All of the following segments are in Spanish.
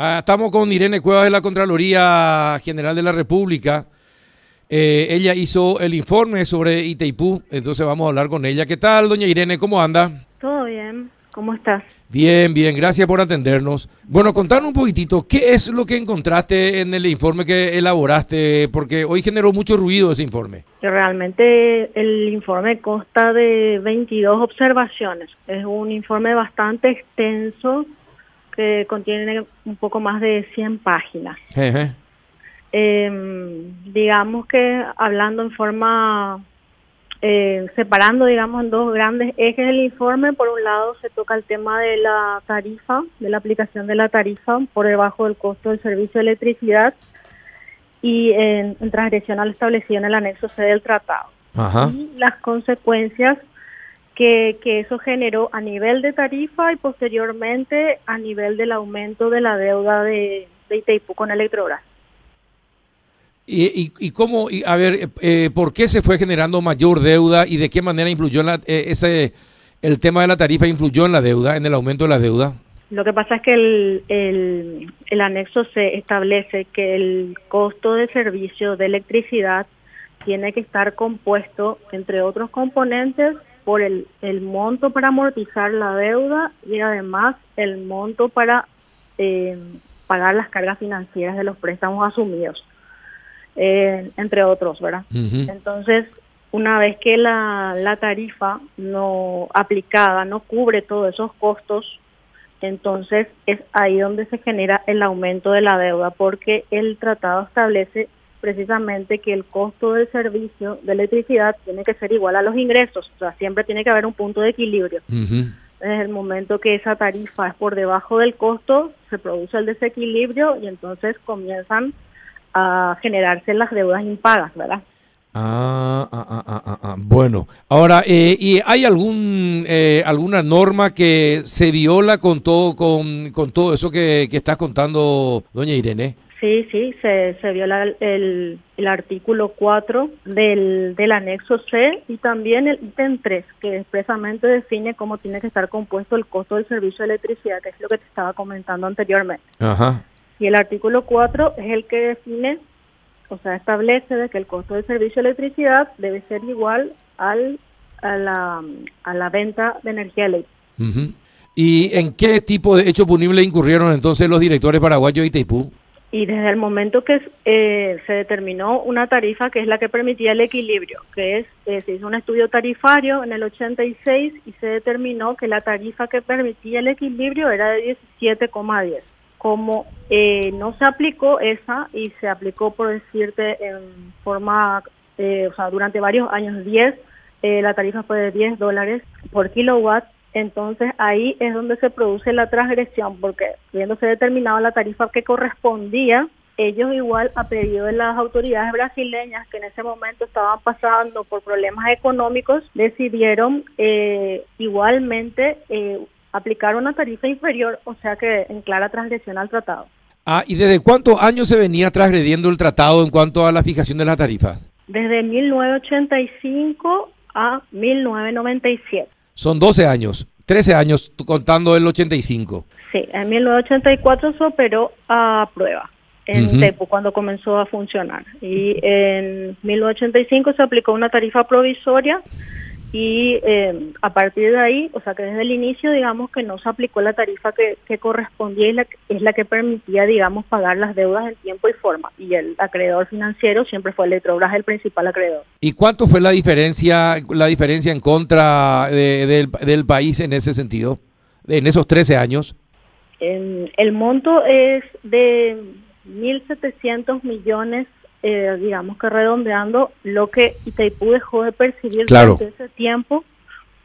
Ah, estamos con Irene Cuevas de la Contraloría General de la República. Eh, ella hizo el informe sobre Itaipú, entonces vamos a hablar con ella. ¿Qué tal, doña Irene? ¿Cómo anda? Todo bien. ¿Cómo estás? Bien, bien, gracias por atendernos. Bueno, contanos un poquitito, ¿qué es lo que encontraste en el informe que elaboraste? Porque hoy generó mucho ruido ese informe. Realmente el informe consta de 22 observaciones. Es un informe bastante extenso que contiene un poco más de 100 páginas. Eh, digamos que hablando en forma eh, separando, digamos, en dos grandes ejes del informe. Por un lado, se toca el tema de la tarifa, de la aplicación de la tarifa por debajo del costo del servicio de electricidad y en, transgresión al establecido en el anexo C del tratado. Y las consecuencias que, que eso generó a nivel de tarifa y posteriormente a nivel del aumento de la deuda de, de Itaipú con Electrobras. ¿Y, y, cómo, a ver, eh, por qué se fue generando mayor deuda y de qué manera influyó la, eh, ese, el tema de la tarifa influyó en la deuda, en el aumento de la deuda? Lo que pasa es que el, el, el anexo se establece que el costo de servicio de electricidad tiene que estar compuesto, entre otros componentes, por el, el monto para amortizar la deuda y además el monto para eh, pagar las cargas financieras de los préstamos asumidos. Eh, entre otros, ¿verdad? Entonces, una vez que la, la tarifa no aplicada no cubre todos esos costos, entonces es ahí donde se genera el aumento de la deuda, porque el tratado establece precisamente que el costo del servicio de electricidad tiene que ser igual a los ingresos, o sea, siempre tiene que haber un punto de equilibrio. Desde el momento que esa tarifa es por debajo del costo, se produce el desequilibrio y entonces comienzan a generarse las deudas impagas, ¿verdad? Ah, ah, ah, ah, ah, ah. bueno. Ahora, eh, ¿y hay algún eh, alguna norma que se viola con todo con, con todo eso que, que estás contando, doña Irene? Sí, sí, se, se viola el, el, artículo 4 del, del anexo C y también el ítem 3, que expresamente define cómo tiene que estar compuesto el costo del servicio de electricidad, que es lo que te estaba comentando anteriormente. Ajá. Y el artículo 4 es el que define, o sea, establece de que el costo del servicio de electricidad debe ser igual al, a, la, a la venta de energía eléctrica. ¿Y en qué tipo de hecho punible incurrieron entonces los directores paraguayos y Itaipú? Y desde el momento que eh, se determinó una tarifa que es la que permitía el equilibrio, que es, eh, se hizo un estudio tarifario en el 86 y se determinó que la tarifa que permitía el equilibrio era de 17,10 como eh, no se aplicó esa y se aplicó, por decirte, en forma, eh, o sea, durante varios años 10, eh, la tarifa fue de 10 dólares por kilowatt, entonces ahí es donde se produce la transgresión, porque habiéndose determinado la tarifa que correspondía, ellos igual a pedido de las autoridades brasileñas que en ese momento estaban pasando por problemas económicos, decidieron igualmente aplicar una tarifa inferior, o sea que en clara transgresión al tratado. Ah, ¿y desde cuántos años se venía transgrediendo el tratado en cuanto a la fijación de las tarifas? Desde 1985 a 1997. Son 12 años, 13 años contando el 85. Sí, en 1984 se operó a prueba en TEPU cuando comenzó a funcionar. Y en 1985 se aplicó una tarifa provisoria y eh, a partir de ahí, o sea que desde el inicio, digamos que no se aplicó la tarifa que, que correspondía y la, es la que permitía, digamos, pagar las deudas en tiempo y forma. Y el acreedor financiero siempre fue Electrobras el principal acreedor. ¿Y cuánto fue la diferencia, la diferencia en contra del, del país en ese sentido, en esos 13 años? el monto es de 1.700 millones eh, digamos que redondeando lo que Itaipú dejó de percibir durante ese tiempo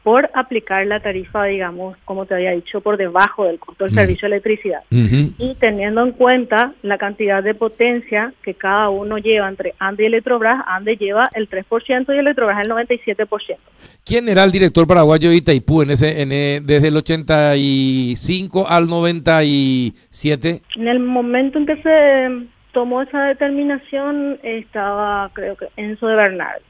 por aplicar la tarifa, digamos, como te había dicho, por debajo del costo del servicio de electricidad. Y teniendo en cuenta la cantidad de potencia que cada uno lleva entre ANDE y Electrobras, ANDE lleva el 3% y Electrobras el 97%. ¿Quién era el director paraguayo de Itaipú en ese, en, eh, desde el 85 al 97? En el momento en que se tomó esa determinación estaba, creo que, Enzo de Bernal.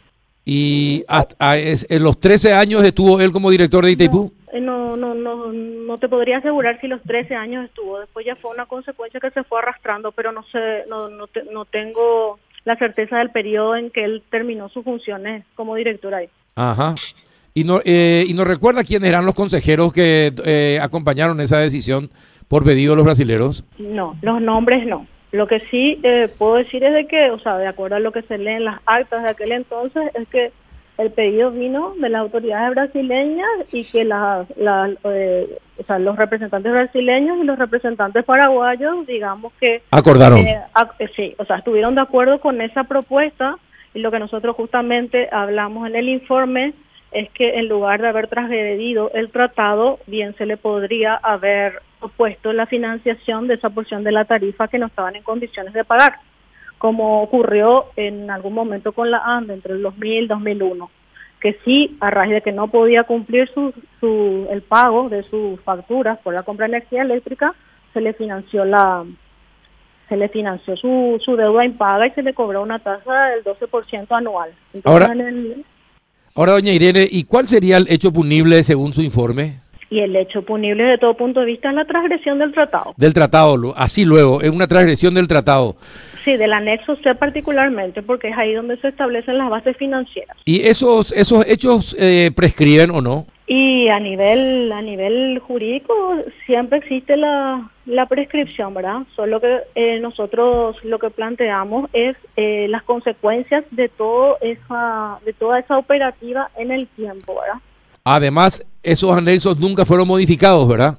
¿Y hasta, en los 13 años estuvo él como director de Itaipú? eh, no, no, no, no te podría asegurar si los 13 años estuvo. Después ya fue una consecuencia que se fue arrastrando, pero no sé, no, no, no tengo la certeza del periodo en que él terminó sus funciones como director ahí. Ajá. ¿Y no, eh, y no recuerda quiénes eran los consejeros que eh, acompañaron esa decisión por pedido de los brasileros? No, los nombres no. Lo que sí eh, puedo decir es de que, o sea, de acuerdo a lo que se lee en las actas de aquel entonces, es que el pedido vino de las autoridades brasileñas y que la, eh, o sea, los representantes brasileños y los representantes paraguayos, digamos que... Acordaron. Eh, sí, o sea, estuvieron de acuerdo con esa propuesta y lo que nosotros justamente hablamos en el informe es que en lugar de haber transgredido el tratado, bien se le podría haber opuesto la financiación de esa porción de la tarifa que no estaban en condiciones de pagar como ocurrió en algún momento con la ANDE entre el 2000 y 2001, que sí, a raíz de que no podía cumplir su, su, el pago de sus facturas por la compra de energía eléctrica, se le financió la se le financió su, su deuda impaga y se le cobró una tasa del 12% anual. ahora, ahora, doña Irene, ¿y cuál sería el hecho punible según su informe? Y el hecho punible de todo punto de vista es la transgresión del tratado. Del tratado, así luego, es una transgresión del tratado. Sí, del anexo C particularmente, porque es ahí donde se establecen las bases financieras. ¿Y esos esos hechos eh, prescriben o no? Y a nivel a nivel jurídico siempre existe la, la prescripción, ¿verdad? Solo que eh, nosotros lo que planteamos es eh, las consecuencias de todo esa de toda esa operativa en el tiempo, ¿verdad? Además, esos anexos nunca fueron modificados, ¿verdad?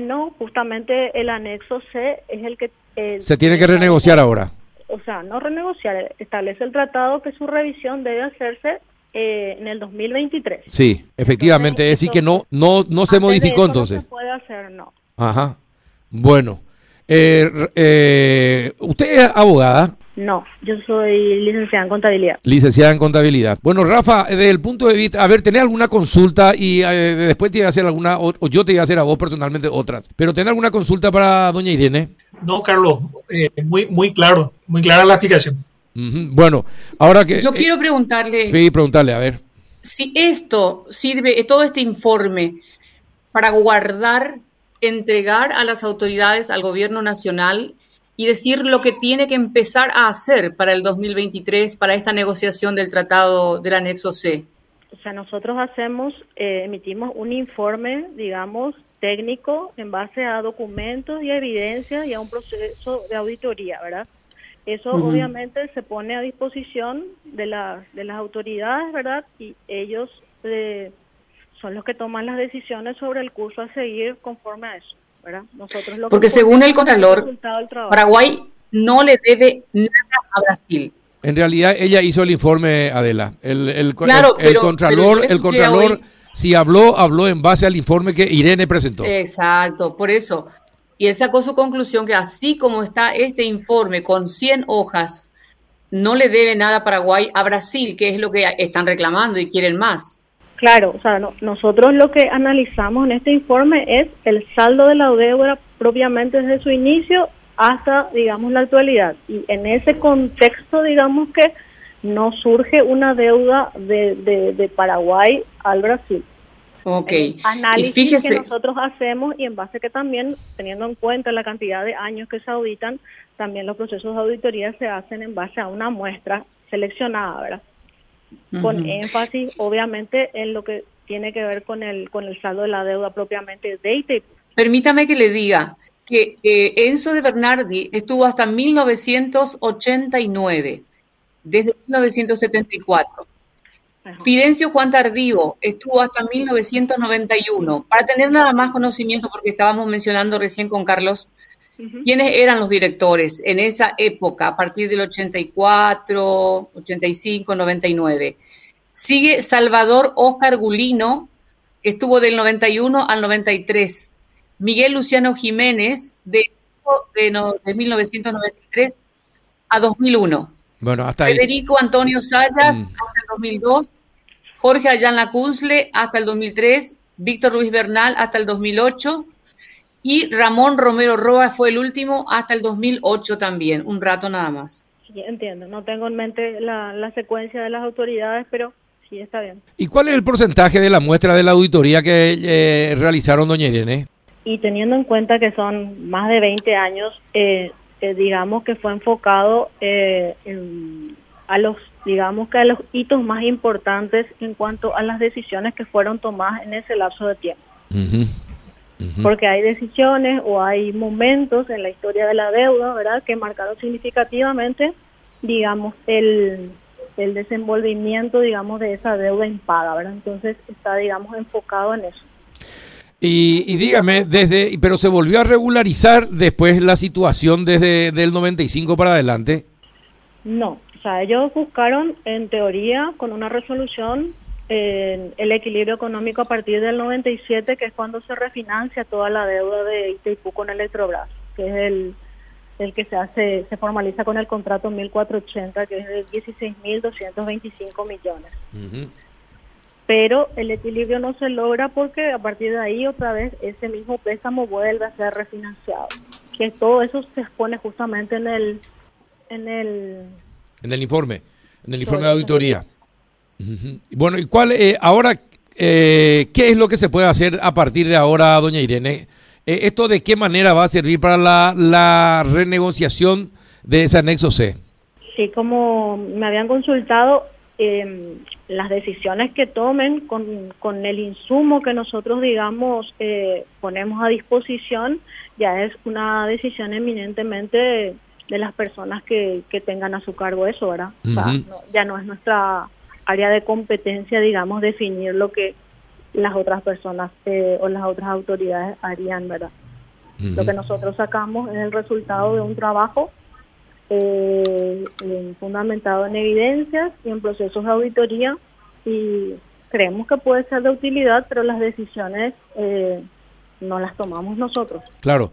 no, justamente el anexo C es el que se tiene que renegociar ahora. O sea, no renegociar, establece el tratado que su revisión debe hacerse eh, en el 2023. Sí, efectivamente, es decir que no no no se modificó entonces. No se puede hacer, no. Ajá. Bueno, eh, eh, ¿usted es abogada? No, yo soy licenciada en contabilidad. Licenciada en contabilidad. Bueno, Rafa, desde el punto de vista, a ver, ¿tenés alguna consulta y eh, después te iba a hacer alguna, o, yo te iba a hacer a vos personalmente otras, pero ¿tenés alguna consulta para doña Irene? No, Carlos, eh, muy, muy claro, muy clara la explicación. Bueno, ahora que... Yo quiero preguntarle... Sí, preguntarle, a ver. Si esto sirve, todo este informe, para guardar, entregar a las autoridades, al gobierno nacional, y decir lo que tiene que empezar a hacer para el 2023, para esta negociación del tratado del anexo C? O sea, nosotros hacemos, eh, emitimos un informe, digamos, técnico en base a documentos y evidencias y a un proceso de auditoría, ¿verdad? Eso obviamente se pone a disposición de, las de las autoridades, ¿verdad? Y ellos eh, son los que toman las decisiones sobre el curso a seguir conforme a eso. Porque según el Contralor, Paraguay no le debe nada a Brasil. En realidad ella hizo el informe, Adela. El, el, el, Contralor, el Contralor si habló, habló en base al informe que Irene presentó. Exacto, por eso. Y él sacó su conclusión que así como está este informe con 100 hojas, no le debe nada Paraguay a Brasil, que es lo que están reclamando y quieren más. Claro, o sea, nosotros lo que analizamos en este informe es el saldo de la deuda propiamente desde su inicio hasta, digamos, la actualidad. Y en ese contexto, digamos que no surge una deuda de, de, Paraguay al Brasil. Ok. análisis que nosotros hacemos y en base que también, teniendo en cuenta la cantidad de años que se auditan, también los procesos de auditoría se hacen en base a una muestra seleccionada, ¿verdad? con énfasis obviamente en lo que tiene que ver con el, con el saldo de la deuda propiamente de ITEP. Permítame que le diga que Enzo de Bernardi estuvo hasta 1989, desde 1974. Fidencio Juan Tardío estuvo hasta 1991. Para tener nada más conocimiento, porque estábamos mencionando recién con Carlos ¿Quiénes eran los directores en esa época, a partir del 84, 85, 99? Sigue Salvador Oscar Gulino, que estuvo del 91 al 93. Miguel Luciano Jiménez, de, de, 1993 a 2001. Bueno, hasta Federico Antonio Sayas mm. Hasta el 2002. Jorge Ayala Cunzle hasta el 2003. Víctor Luis Bernal hasta el 2008 y Ramón Romero Roa fue el último hasta el 2008 también, un rato nada más. Sí, entiendo, no tengo en mente la, secuencia de las autoridades, pero Sí, está bien. ¿Y cuál es el porcentaje de la muestra de la auditoría que eh, realizaron, doña Irene? Y teniendo en cuenta que son más de 20 años, eh, eh, digamos que fue enfocado a los digamos que a los hitos más importantes en cuanto a las decisiones que fueron tomadas en ese lapso de tiempo. Porque hay decisiones o hay momentos en la historia de la deuda, ¿verdad?, que marcaron significativamente, digamos, el, el desenvolvimiento, digamos, de esa deuda impaga, ¿verdad? Entonces está, digamos, enfocado en eso. Y, dígame, desde, pero se volvió a regularizar después la situación desde el 95 para adelante. No, sea, ellos buscaron, en teoría, con una resolución, el equilibrio económico a partir del 97, que es cuando se refinancia toda la deuda de Itaipú con Electrobras, que es el el que se hace, se formaliza con el contrato 1480, que es de 16.225 millones. Pero el equilibrio no se logra porque a partir de ahí otra vez ese mismo préstamo vuelve a ser refinanciado. Que todo eso se expone justamente en el en el en el informe, en el informe de auditoría. Bueno, ¿y cuál eh, ahora eh, qué es lo que se puede hacer a partir de ahora, doña Irene? Eh, ¿Esto de qué manera va a servir para la, renegociación de ese anexo C? Sí, como me habían consultado, em, las decisiones que tomen con, el insumo que nosotros, digamos, eh, ponemos a disposición, ya es una decisión eminentemente de, las personas que, tengan a su cargo eso, ¿verdad? ya no es nuestra área de competencia, digamos, definir lo que las otras personas eh, o las otras autoridades harían, ¿verdad? Lo que nosotros sacamos es el resultado de un trabajo eh, fundamentado en evidencias y en procesos de auditoría y creemos que puede ser de utilidad, pero las decisiones eh, no las tomamos nosotros. Claro.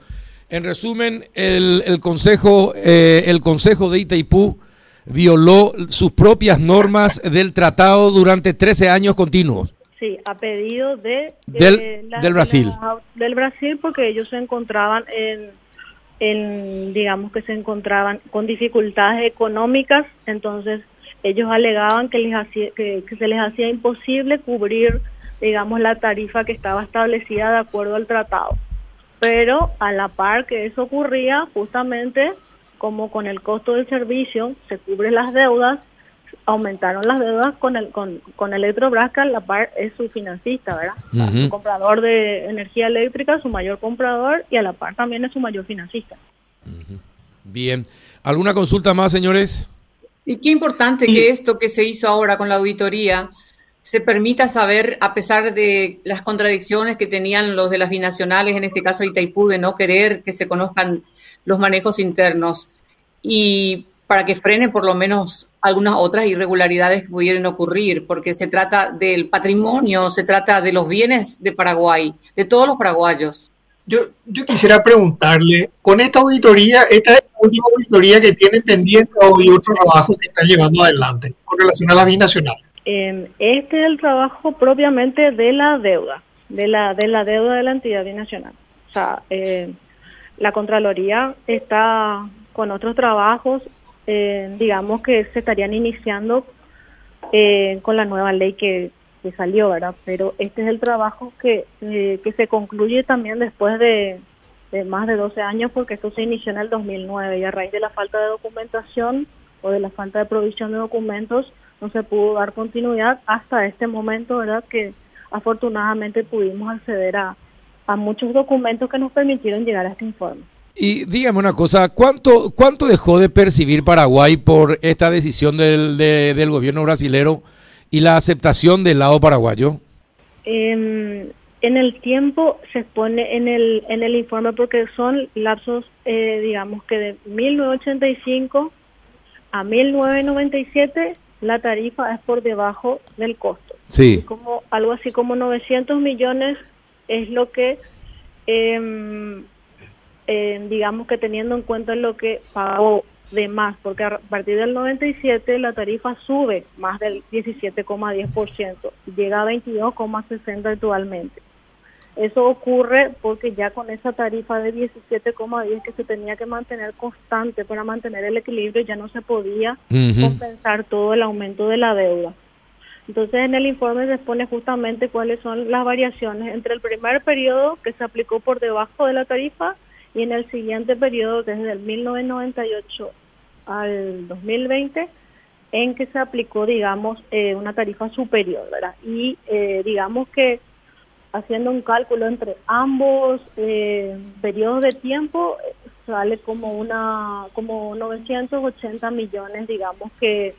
En resumen, el, el consejo, el consejo de Itaipú violó sus propias normas del tratado durante 13 años continuos. Sí, a pedido de, del, Brasil. del Brasil porque ellos se encontraban en, en, digamos que se encontraban con dificultades económicas, entonces ellos alegaban que, les hacía, que, se les hacía imposible cubrir, digamos, la tarifa que estaba establecida de acuerdo al tratado. Pero a la par que eso ocurría, justamente como con el costo del servicio se cubren las deudas, aumentaron las deudas con el con, con Electrobrasca, la par es su financista, ¿verdad? Su comprador de energía eléctrica, su mayor comprador y a la par también es su mayor financista. Bien. ¿Alguna consulta más, señores? Y qué importante que esto que se hizo ahora con la auditoría se permita saber, a pesar de las contradicciones que tenían los de las binacionales, en este caso Itaipú, de no querer que se conozcan los manejos internos. Y para que frene por lo menos algunas otras irregularidades que pudieran ocurrir, porque se trata del patrimonio, se trata de los bienes de Paraguay, de todos los paraguayos. Yo, yo quisiera preguntarle, con esta auditoría, esta última auditoría que tiene pendiente o hay otros trabajos que están llevando adelante con relación a la binacional. Eh, este es el trabajo propiamente de la deuda, de la, de la deuda de la entidad binacional. O sea, eh, la Contraloría está con otros trabajos eh, digamos que se estarían iniciando con la nueva ley que, salió, ¿verdad? Pero este es el trabajo que, eh, que se concluye también después de, más de 12 años porque esto se inició en el 2009 y a raíz de la falta de documentación o de la falta de provisión de documentos no se pudo dar continuidad hasta este momento, ¿verdad? Que afortunadamente pudimos acceder a, a muchos documentos que nos permitieron llegar a este informe. Y dígame una cosa, ¿cuánto, cuánto dejó de percibir Paraguay por esta decisión del, del gobierno brasilero y la aceptación del lado paraguayo? Em, en el tiempo se expone en el, en el informe porque son lapsos, eh, digamos que de 1985 a 1997 la tarifa es por debajo del costo. Sí. Como, algo así como 900 millones es lo que... Eh, eh, digamos que teniendo en cuenta lo que pagó de más, porque a partir del 97 la tarifa sube más del 17,10%, llega a 22,60 actualmente. Eso ocurre porque ya con esa tarifa de 17,10 que se tenía que mantener constante para mantener el equilibrio, ya no se podía compensar todo el aumento de la deuda. Entonces en el informe se expone justamente cuáles son las variaciones entre el primer periodo que se aplicó por debajo de la tarifa y en el siguiente periodo, desde el 1998 al 2020, en que se aplicó, digamos, eh, una tarifa superior, ¿verdad? Y eh, digamos que haciendo un cálculo entre ambos eh, periodos de tiempo, sale como una como 980 millones, digamos, que,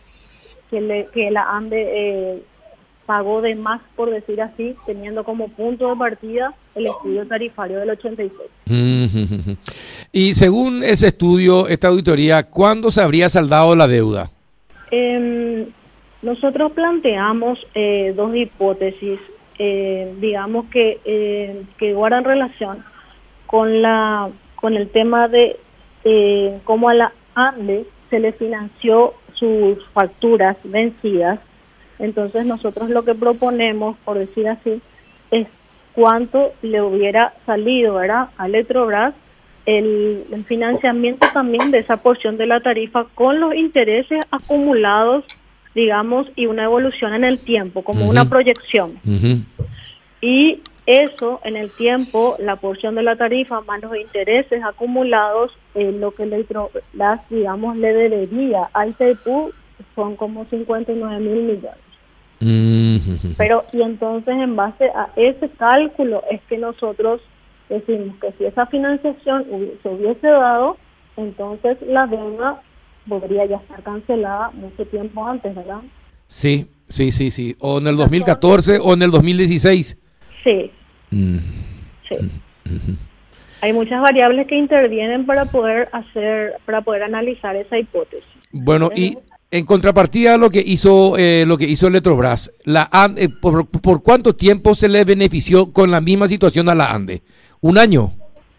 que, que la ANDE pagó de más, por decir así, teniendo como punto de partida el estudio tarifario del 86. Y según ese estudio, esta auditoría, ¿cuándo se habría saldado la deuda? Eh, nosotros planteamos eh, dos hipótesis, eh, digamos que, eh, que guardan relación con la con el tema de cómo a la ANDE se le financió sus facturas vencidas entonces nosotros lo que proponemos, por decir así, es cuánto le hubiera salido ¿verdad? a Electrobras el, financiamiento también de esa porción de la tarifa con los intereses acumulados, digamos, y una evolución en el tiempo, como una proyección. Y eso en el tiempo, la porción de la tarifa más los intereses acumulados, en lo que Electrobras, digamos, le debería a ITPU son como 59 mil millones. Pero, y entonces en base a ese cálculo es que nosotros decimos que si esa financiación se hubiese dado, entonces la deuda podría ya estar cancelada mucho tiempo antes, ¿verdad? Sí, sí, sí, sí. O en el 2014 o en el 2016. Sí. Mm. Sí. Mm, Hay muchas variables que intervienen para poder hacer, para poder analizar esa hipótesis. Bueno, y en contrapartida a lo que hizo eh, lo que hizo Electrobras, la eh, por, cuánto tiempo se le benefició con la misma situación a la ANDE? ¿Un año?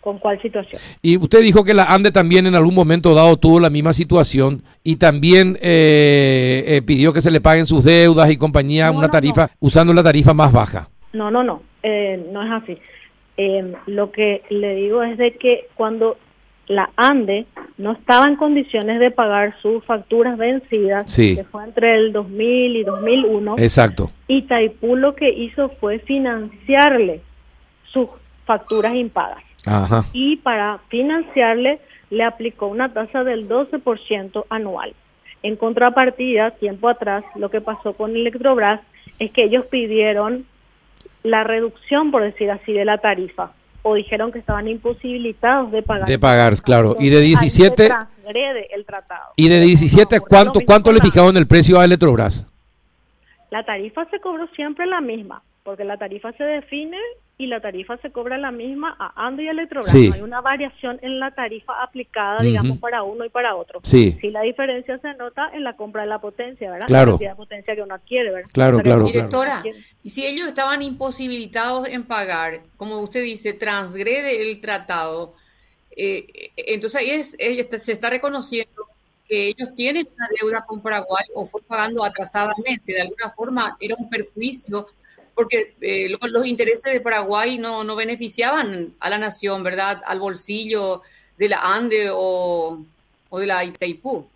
¿Con cuál situación? Y usted dijo que la ANDE también en algún momento dado tuvo la misma situación y también eh, pidió que se le paguen sus deudas y compañía una tarifa usando la tarifa más baja. No, no, no, no es así. lo que le digo es de que cuando la ANDE no estaba en condiciones de pagar sus facturas vencidas, que fue entre el 2000 y 2001. Exacto. Y Taipú lo que hizo fue financiarle sus facturas impagas. Ajá. Y para financiarle le aplicó una tasa del 12% anual. En contrapartida, tiempo atrás, lo que pasó con Electrobras es que ellos pidieron la reducción, por decir así, de la tarifa o dijeron que estaban imposibilitados de pagar. De pagar, claro. y de 17 el tratado. Y de 17 cuánto cuánto le fijaron el precio a Electrobras? La tarifa se cobró siempre la misma, porque la tarifa se define y la tarifa se cobra la misma a Ando y Electrobras. No hay una variación en la tarifa aplicada, digamos, para uno y para otro. Sí. la diferencia se nota en la compra de la potencia, ¿verdad? Claro. La potencia que uno adquiere, ¿verdad? Claro, claro. Directora, y si ellos estaban imposibilitados en pagar, como usted dice, transgrede el tratado, eh, entonces ahí es, se está reconociendo que ellos tienen una deuda con Paraguay o fue pagando atrasadamente, de alguna forma era un perjuicio porque eh, los, intereses de Paraguay no, no beneficiaban a la nación, ¿verdad? Al bolsillo de la ANDE o, de la Itaipú.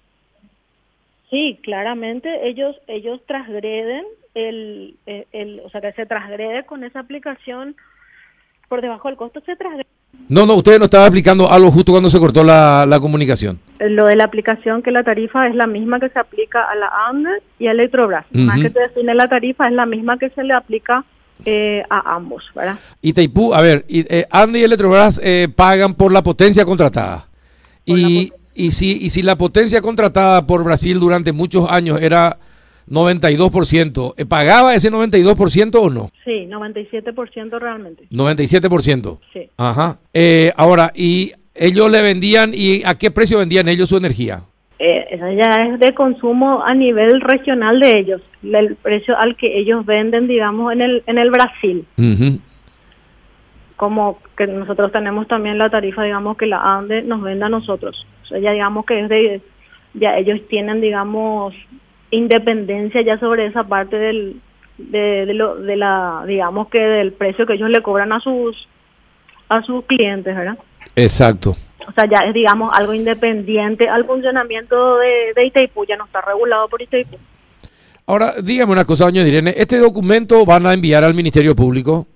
Sí, claramente ellos ellos transgreden el, el, o sea que se transgrede con esa aplicación por debajo del costo se transgrede no, no, usted no estaba aplicando algo justo cuando se cortó la, comunicación. Lo de la aplicación, que la tarifa es la misma que se aplica a la ANDE y a Electrobras. Más que se define la tarifa, es la misma que se le aplica eh, a ambos, ¿verdad? Y Taipú, a ver, y, eh, ANDE y Electrobras eh, pagan por la potencia contratada. y, y, si, y si la potencia contratada por Brasil durante muchos años era 92%. ¿Eh, ¿Pagaba ese 92% o no? Sí, 97% realmente. 97%. Sí. Ajá. Eh, ahora, ¿y ellos le vendían y a qué precio vendían ellos su energía? Eh, esa ya es de consumo a nivel regional de ellos, el precio al que ellos venden, digamos, en el, en el Brasil. Como que nosotros tenemos también la tarifa, digamos, que la ANDE nos vende a nosotros. O sea, ya digamos que es de, ya ellos tienen, digamos, independencia ya sobre esa parte del de, lo, de la digamos que del precio que ellos le cobran a sus a sus clientes, ¿verdad? Exacto. O sea, ya es digamos algo independiente al funcionamiento de, de Itaipú, ya no está regulado por Itaipú. Ahora, dígame una cosa, doña Irene, ¿este documento van a enviar al Ministerio Público?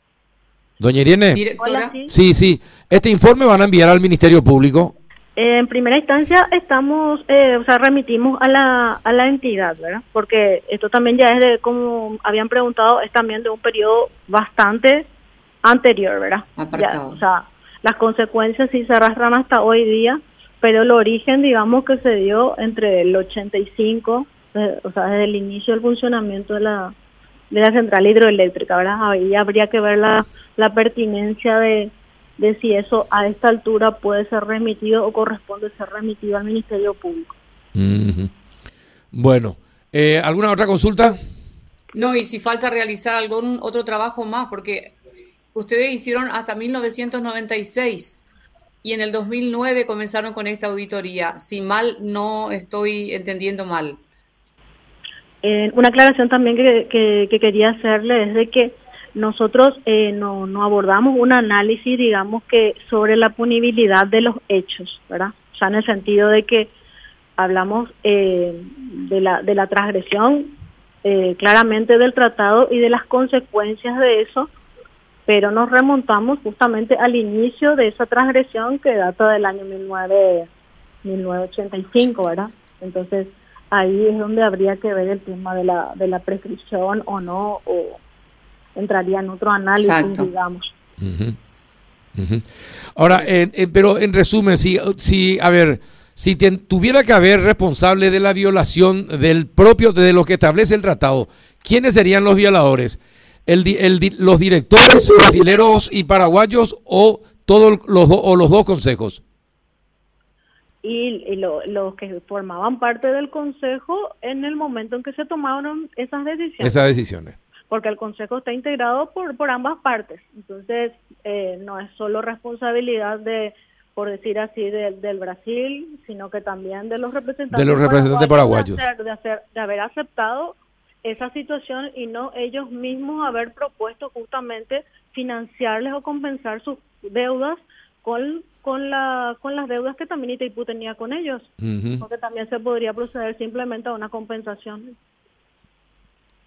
Doña Irene. Directora. Sí, sí. ¿Este informe van a enviar al Ministerio Público? en primera instancia estamos, eh, o sea, remitimos a la, a la entidad, ¿verdad? Porque esto también ya es de, como habían preguntado, es también de un periodo bastante anterior, ¿verdad? o sea, las consecuencias sí se arrastran hasta hoy día, pero el origen, digamos, que se dio entre el 85, eh, o sea, desde el inicio del funcionamiento de la, de la central hidroeléctrica, ¿verdad? Ahí habría que ver la, la pertinencia de, de si eso a esta altura puede ser remitido o corresponde ser remitido al Ministerio Público. Bueno, eh, ¿alguna otra consulta? No, y si falta realizar algún otro trabajo más, porque ustedes hicieron hasta 1996 y en el 2009 comenzaron con esta auditoría. Si mal no estoy entendiendo mal. Eh, una aclaración también que, que, quería hacerle es de que nosotros eh, no, no, abordamos un análisis, digamos que sobre la punibilidad de los hechos, ¿verdad? O sea, en el sentido de que hablamos eh, de, la, de la transgresión eh, claramente del tratado y de las consecuencias de eso, pero nos remontamos justamente al inicio de esa transgresión que data del año 19, 1985, ¿verdad? Entonces, ahí es donde habría que ver el tema de la, de la prescripción o no, o entraría en otro análisis, digamos. Ahora, pero en resumen, si, si a ver, si tuviera que haber responsable de la violación del propio, de lo que establece el tratado, ¿quiénes serían los violadores? El, el, ¿Los directores brasileños y paraguayos o, todos los, o los dos consejos? Y, los que formaban parte del consejo en el momento en que se tomaron esas decisiones. Esas decisiones porque el Consejo está integrado por, por ambas partes. Entonces, eh, no es solo responsabilidad de, por decir así, del Brasil, sino que también de los representantes, de los representantes paraguayos. De, hacer, de, haber aceptado esa situación y no ellos mismos haber propuesto justamente financiarles o compensar sus deudas con, con, la, con las deudas que también Itaipú tenía con ellos, porque también se podría proceder simplemente a una compensación.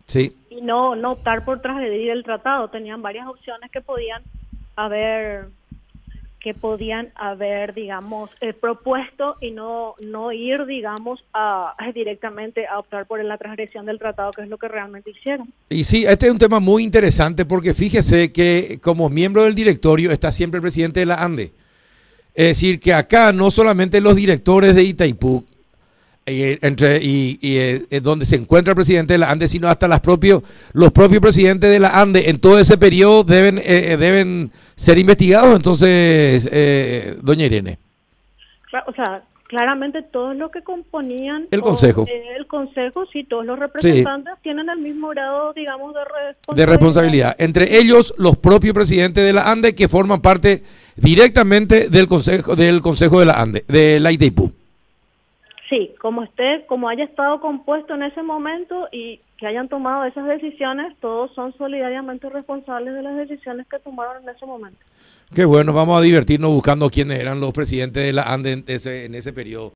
Sí. Y no, no optar por transgredir el tratado. Tenían varias opciones que podían haber que podían haber, digamos, eh, propuesto y no, no ir, digamos, a, directamente a optar por la transgresión del tratado, que es lo que realmente hicieron. Y sí, este es un tema muy interesante porque fíjese que como miembro del directorio está siempre el presidente de la ANDE. Es decir, que acá no solamente los directores de Itaipú, y, entre, y, eh, donde se encuentra el presidente de la ANDE, sino hasta las propios, los propios presidentes de la ANDE en todo ese periodo deben, eh, eh, deben ser investigados. Entonces, doña Irene. O sea, claramente todos los que componían el consejo, el consejo, sí, todos los representantes tienen el mismo grado, digamos, de responsabilidad. de responsabilidad. Entre ellos, los propios presidentes de la ANDE que forman parte directamente del consejo, del consejo de la ANDE, de la ITIPU. Sí, como esté, como haya estado compuesto en ese momento y que hayan tomado esas decisiones, todos son solidariamente responsables de las decisiones que tomaron en ese momento. Qué bueno, vamos a divertirnos buscando quiénes eran los presidentes de la ANDE en ese, en ese periodo.